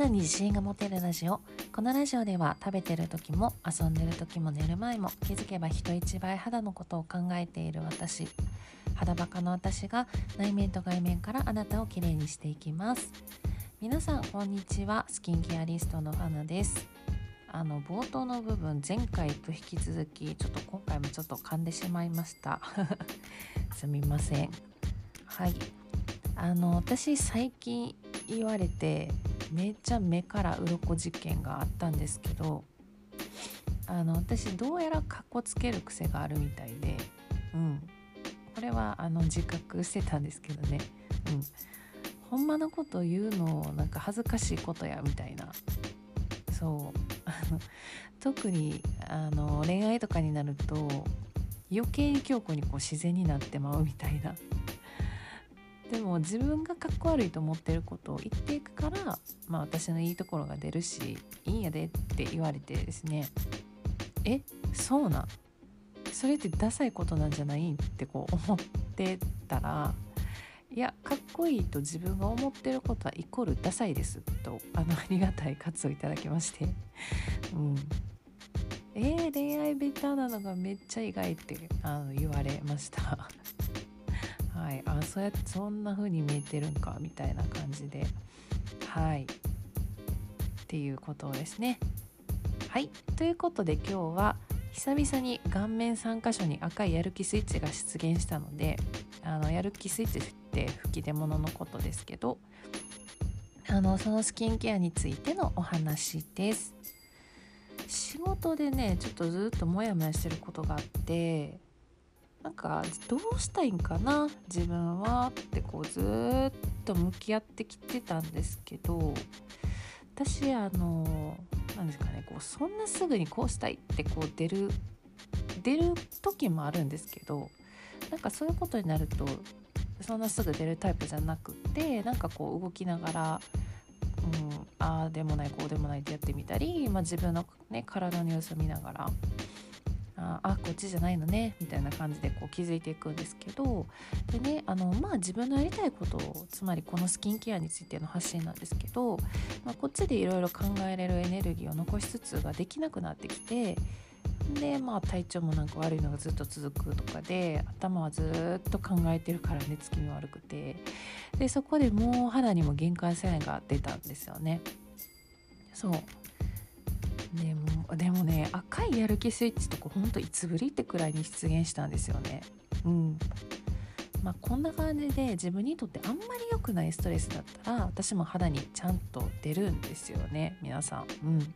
肌に自信が持てるラジオ。このラジオでは食べてる時も遊んでる時も寝る前も気づけば人一倍肌のことを考えている私。肌バカの私が内面と外面からあなたをきれいにしていきます。皆さんこんにちは。スキンケアリストの花です。あの冒頭の部分前回と引き続きちょっと今回もちょっと噛んでしまいました。すみません。はい。あの私最近言われてめっちゃ目から鱗事件があったんですけどあの私どうやらかっこつける癖があるみたいでうん。これはあの自覚してたんですけどね。うん。ほんまのこと言うのなんか恥ずかしいことやみたいな。そう。あ の特にあの恋愛とかになると余計に強固にこう自然になってまうみたいな。でも自分がかっこ悪いと思ってることを言っていくから、まあ、私のいいところが出るしいいんやでって言われてですね。えそうなそれってダサいことなんじゃない？ってこう思ってたらいやかっこいいと自分が思ってることはイコールダサいですとあのありがたい活をいただきまして。うん。えー、恋愛ベターなのがめっちゃ意外ってあの言われました。はい。あそうやってそんな風に見えてるんかみたいな感じで。はい。っていうことですね。はい。ということで今日は久々に顔面3箇所に赤いやる気スイッチが出現したのであのやる気スイッチって吹き出物のことですけどあのそのスキンケアについてのお話です。仕事でねちょっとずっとモヤモヤしてることがあってなんかどうしたいんかな自分はってこうずっと向き合ってきてたんですけど私あの何ですかねこうそんなすぐにこうしたいってこう出る出る時もあるんですけどなんかそういうことになるとそんなすぐ出るタイプじゃなくてなんかこう動きながら、うん、ああでもないこうでもないってやってみたり、まあ、自分の、ね、体の様子を見ながらああこっちじゃないのねみたいな感じでこう気づいていくんですけどでねあのまあ自分のやりたいことをつまりこのスキンケアについての発信なんですけど、まあ、こっちでいろいろ考えれるエネルギーを残しつつができなくなってきてでまあ体調もなんか悪いのがずっと続くとかで頭はずっと考えてるから寝つきも悪くて。でそこでもう肌にも限界線が出たんですよね。そう。でもでもね赤いやる気スイッチとかほんといつぶりってくらいに出現したんですよね。うん。まあこんな感じで自分にとってあんまり良くないストレスだったら私も肌にちゃんと出るんですよね皆さん。うん。だ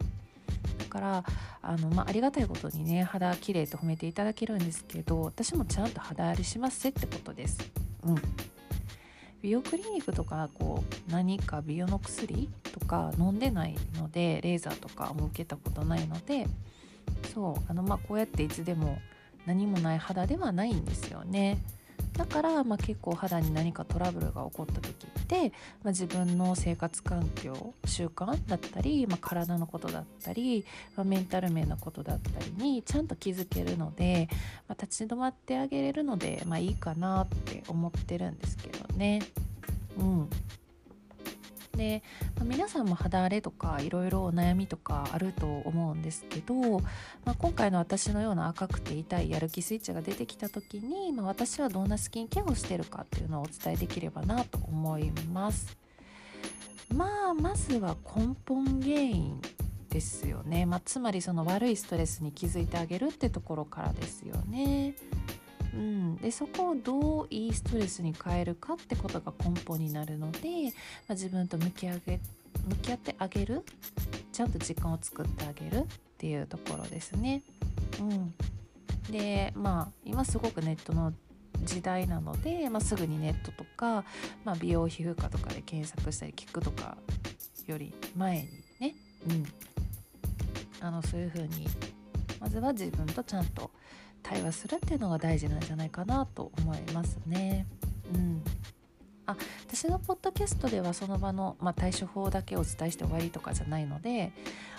からあの、まあ、ありがたいことにね肌綺麗と褒めていただけるんですけど私もちゃんと肌荒れしますってことです。うん。美容クリニックとかこう何か美容の薬とか飲んでないのでレーザーとかも受けたことないのでそうあのまあこうやっていつでも何もない肌ではないんですよね。だから、まあ、結構肌に何かトラブルが起こった時って、まあ、自分の生活環境習慣だったり、まあ、体のことだったり、まあ、メンタル面のことだったりにちゃんと気づけるので、まあ、立ち止まってあげれるので、まあ、いいかなって思ってるんですけどね。うんで、まあ、皆さんも肌荒れとかいろいろお悩みとかあると思うんですけど、まあ、今回の私のような赤くて痛いやる気スイッチが出てきた時に、まあ、私はどんなスキンケアをしてるかっていうのをお伝えできればなと思います。まあまずは根本原因ですよね、まあ、つまりその悪いストレスに気づいてあげるってところからですよね。でそこをどういいストレスに変えるかってことが根本になるので、まあ、自分と向き合げ向き合ってあげるちゃんと時間を作ってあげるっていうところですね。うん、でまあ今すごくネットの時代なので、まあ、すぐにネットとか、まあ、美容皮膚科とかで検索したり聞くとかより前にね、うん、あのそういう風にまずは自分とちゃんと対話するっていうのが大事なんじゃないかなと思いますね。うんあ私のポッドキャストではその場の、まあ、対処法だけお伝えして終わりとかじゃないので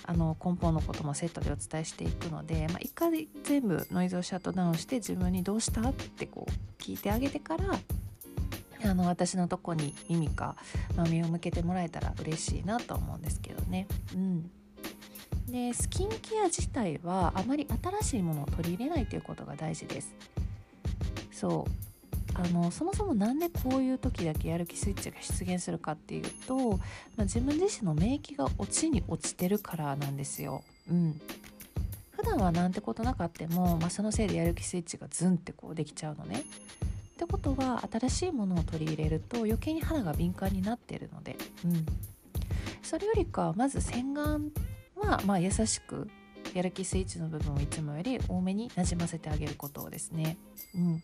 あの根本のこともセットでお伝えしていくので、まあ、一回全部ノイズをシャットダウンして自分にどうしたってこう聞いてあげてからあの私のとこに耳か、まあ、目を向けてもらえたら嬉しいなと思うんですけどね。うんでスキンケア自体はあまり新しいものを取り入れないということが大事です。そうあのそもそも何でこういう時だけやる気スイッチが出現するかっていうと、まあ、自分自身の免疫が落ちに落ちてるからなんですよ。うん、普段はなんてことなかっても、まあ、そのせいでやる気スイッチがズンってこうできちゃうのね。ってことは新しいものを取り入れると余計に肌が敏感になってるので、うん、それよりかまず洗顔は、まあ、優しくやる気スイッチの部分をいつもより多めになじませてあげることをですね。うん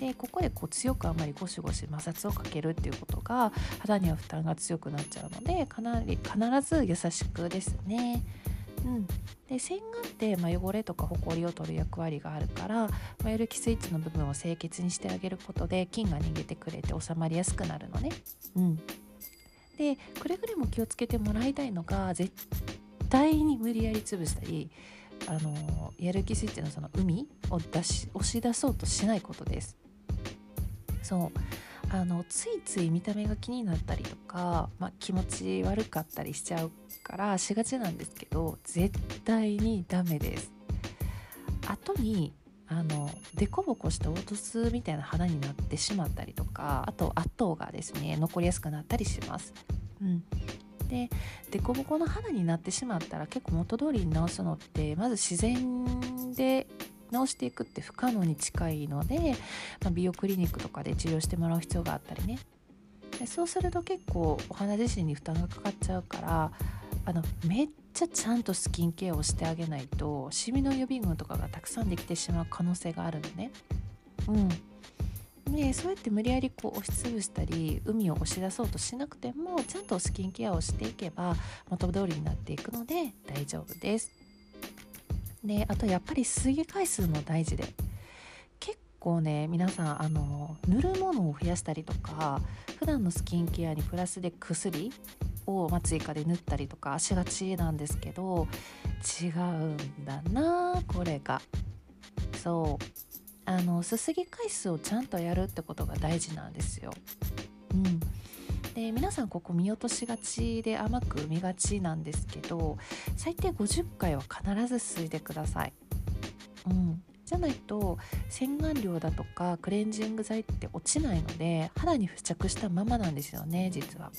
でここでこう強くあまりゴシゴシ摩擦をかけるっていうことが肌には負担が強くなっちゃうのでかなり必ず優しくですね。うん、で洗顔って、まあ、汚れとかほこりを取る役割があるから、まあ、やる気スイッチの部分を清潔にしてあげることで菌が逃げてくれて収まりやすくなるのね。うん、でくれぐれも気をつけてもらいたいのが絶対に無理やり潰したりあのやる気スイッチのその海を出し押し出そうとしないことです。そう。あのついつい見た目が気になったりとか、まあ、気持ち悪かったりしちゃうからしがちなんですけど絶対にダメです。後にあのデコボコした凹凸みたいな肌になってしまったりとかあと跡がですね残りやすくなったりします、うん、でデコボコの肌になってしまったら結構元通りに直すのってまず自然で直していくって不可能に近いので、まあ、美容クリニックとかで治療してもらう必要があったりねでそうすると結構お肌自身に負担がかかっちゃうからあのめっちゃちゃんとスキンケアをしてあげないとシミの予備軍とかがたくさんできてしまう可能性があるのね。うんでそうやって無理やりこう押しつぶしたり海を押し出そうとしなくてもちゃんとスキンケアをしていけば元通りになっていくので大丈夫です。であとやっぱり水着回数も大事で。結構ね皆さんあの塗るものを増やしたりとか普段のスキンケアにプラスで薬を、ま追加で塗ったりとかしがちなんですけど違うんだなこれが。そう。あのすすぎ回数をちゃんとやるってことが大事なんですよ。うん、で皆さんここ見落としがちで甘く見がちなんですけど最低50回は必ず吸いでください。うん、じゃないと洗顔料だとかクレンジング剤って落ちないので肌に付着したままなんですよね実は。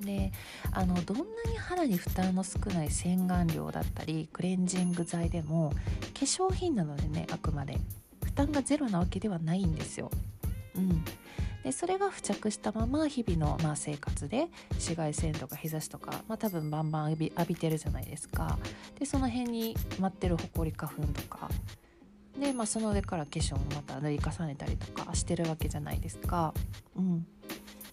であのどんなに肌に負担の少ない洗顔料だったりクレンジング剤でも化粧品なのでねあくまで。負担がゼロなわけではないんですよ。うん、でそれが付着したまま日々の、まあ、生活で紫外線とか日差しとか、まあ、多分バンバン浴び浴びてるじゃないですか。でその辺に舞ってるほこり花粉とか。で、まあ、その上から化粧もまた塗り重ねたりとかしてるわけじゃないですか。うん。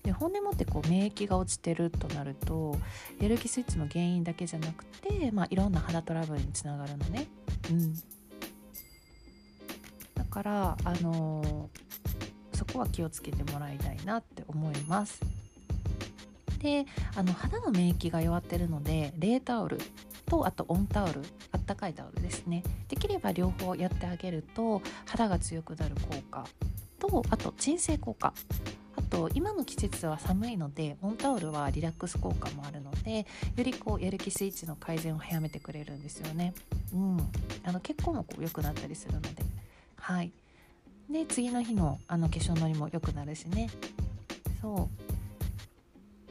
で本音もってこう免疫が落ちてるとなるとやる気スイッチの原因だけじゃなくて、まあ、いろんな肌トラブルにつながるのね。うん、だからあのーそこは気をつけてもらいたいなって思います。であの肌の免疫が弱ってるので冷タオルとあと温タオルあったかいタオルですねできれば両方やってあげると肌が強くなる効果とあと鎮静効果あと今の季節は寒いので温タオルはリラックス効果もあるのでよりこうやる気スイッチの改善を早めてくれるんですよね。うん、あの血行もこう良くなったりするので。はい。で次の日のあの化粧のりも良くなるしね。そ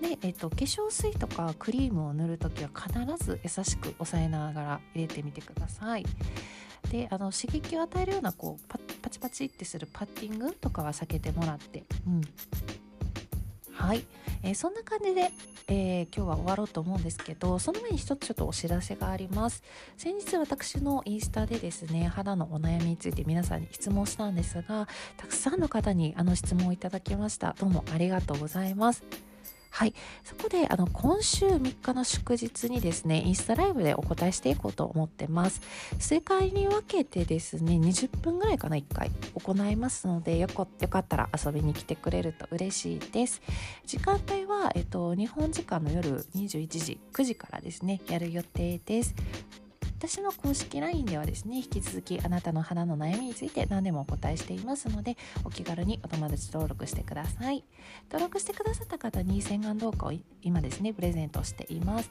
う。で、えっと、化粧水とかクリームを塗る時は必ず優しく押さえながら入れてみてください。であの刺激を与えるようなこうパパチパチってするパッティングとかは避けてもらって、うん、はい、えー、そんな感じで、えー、今日は終わろうと思うんですけどその前に一つちょっとお知らせがあります。先日私のインスタでですね肌のお悩みについて皆さんに質問したんですがたくさんの方にあの質問をいただきました。どうもありがとうございますはい。そこで、あの、今週3日の祝日にですね、インスタライブでお答えしていこうと思ってます。数回に分けてですね、20分ぐらいかな、1回行いますので、よかよかったら遊びに来てくれると嬉しいです。時間帯は、えっと、日本時間の夜21時、9時からですね、やる予定です。私の公式 LINE ではですね引き続きあなたの肌の悩みについて何でもお答えしていますのでお気軽にお友達登録してください。登録してくださった方に洗顔動画を今ですねプレゼントしています。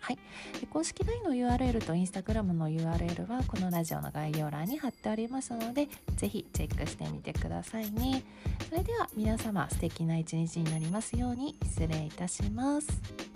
はい、で公式 LINE の URL と Instagram の URL はこのラジオの概要欄に貼っておりますのでぜひチェックしてみてくださいね。それでは皆様素敵な一日になりますように失礼いたします。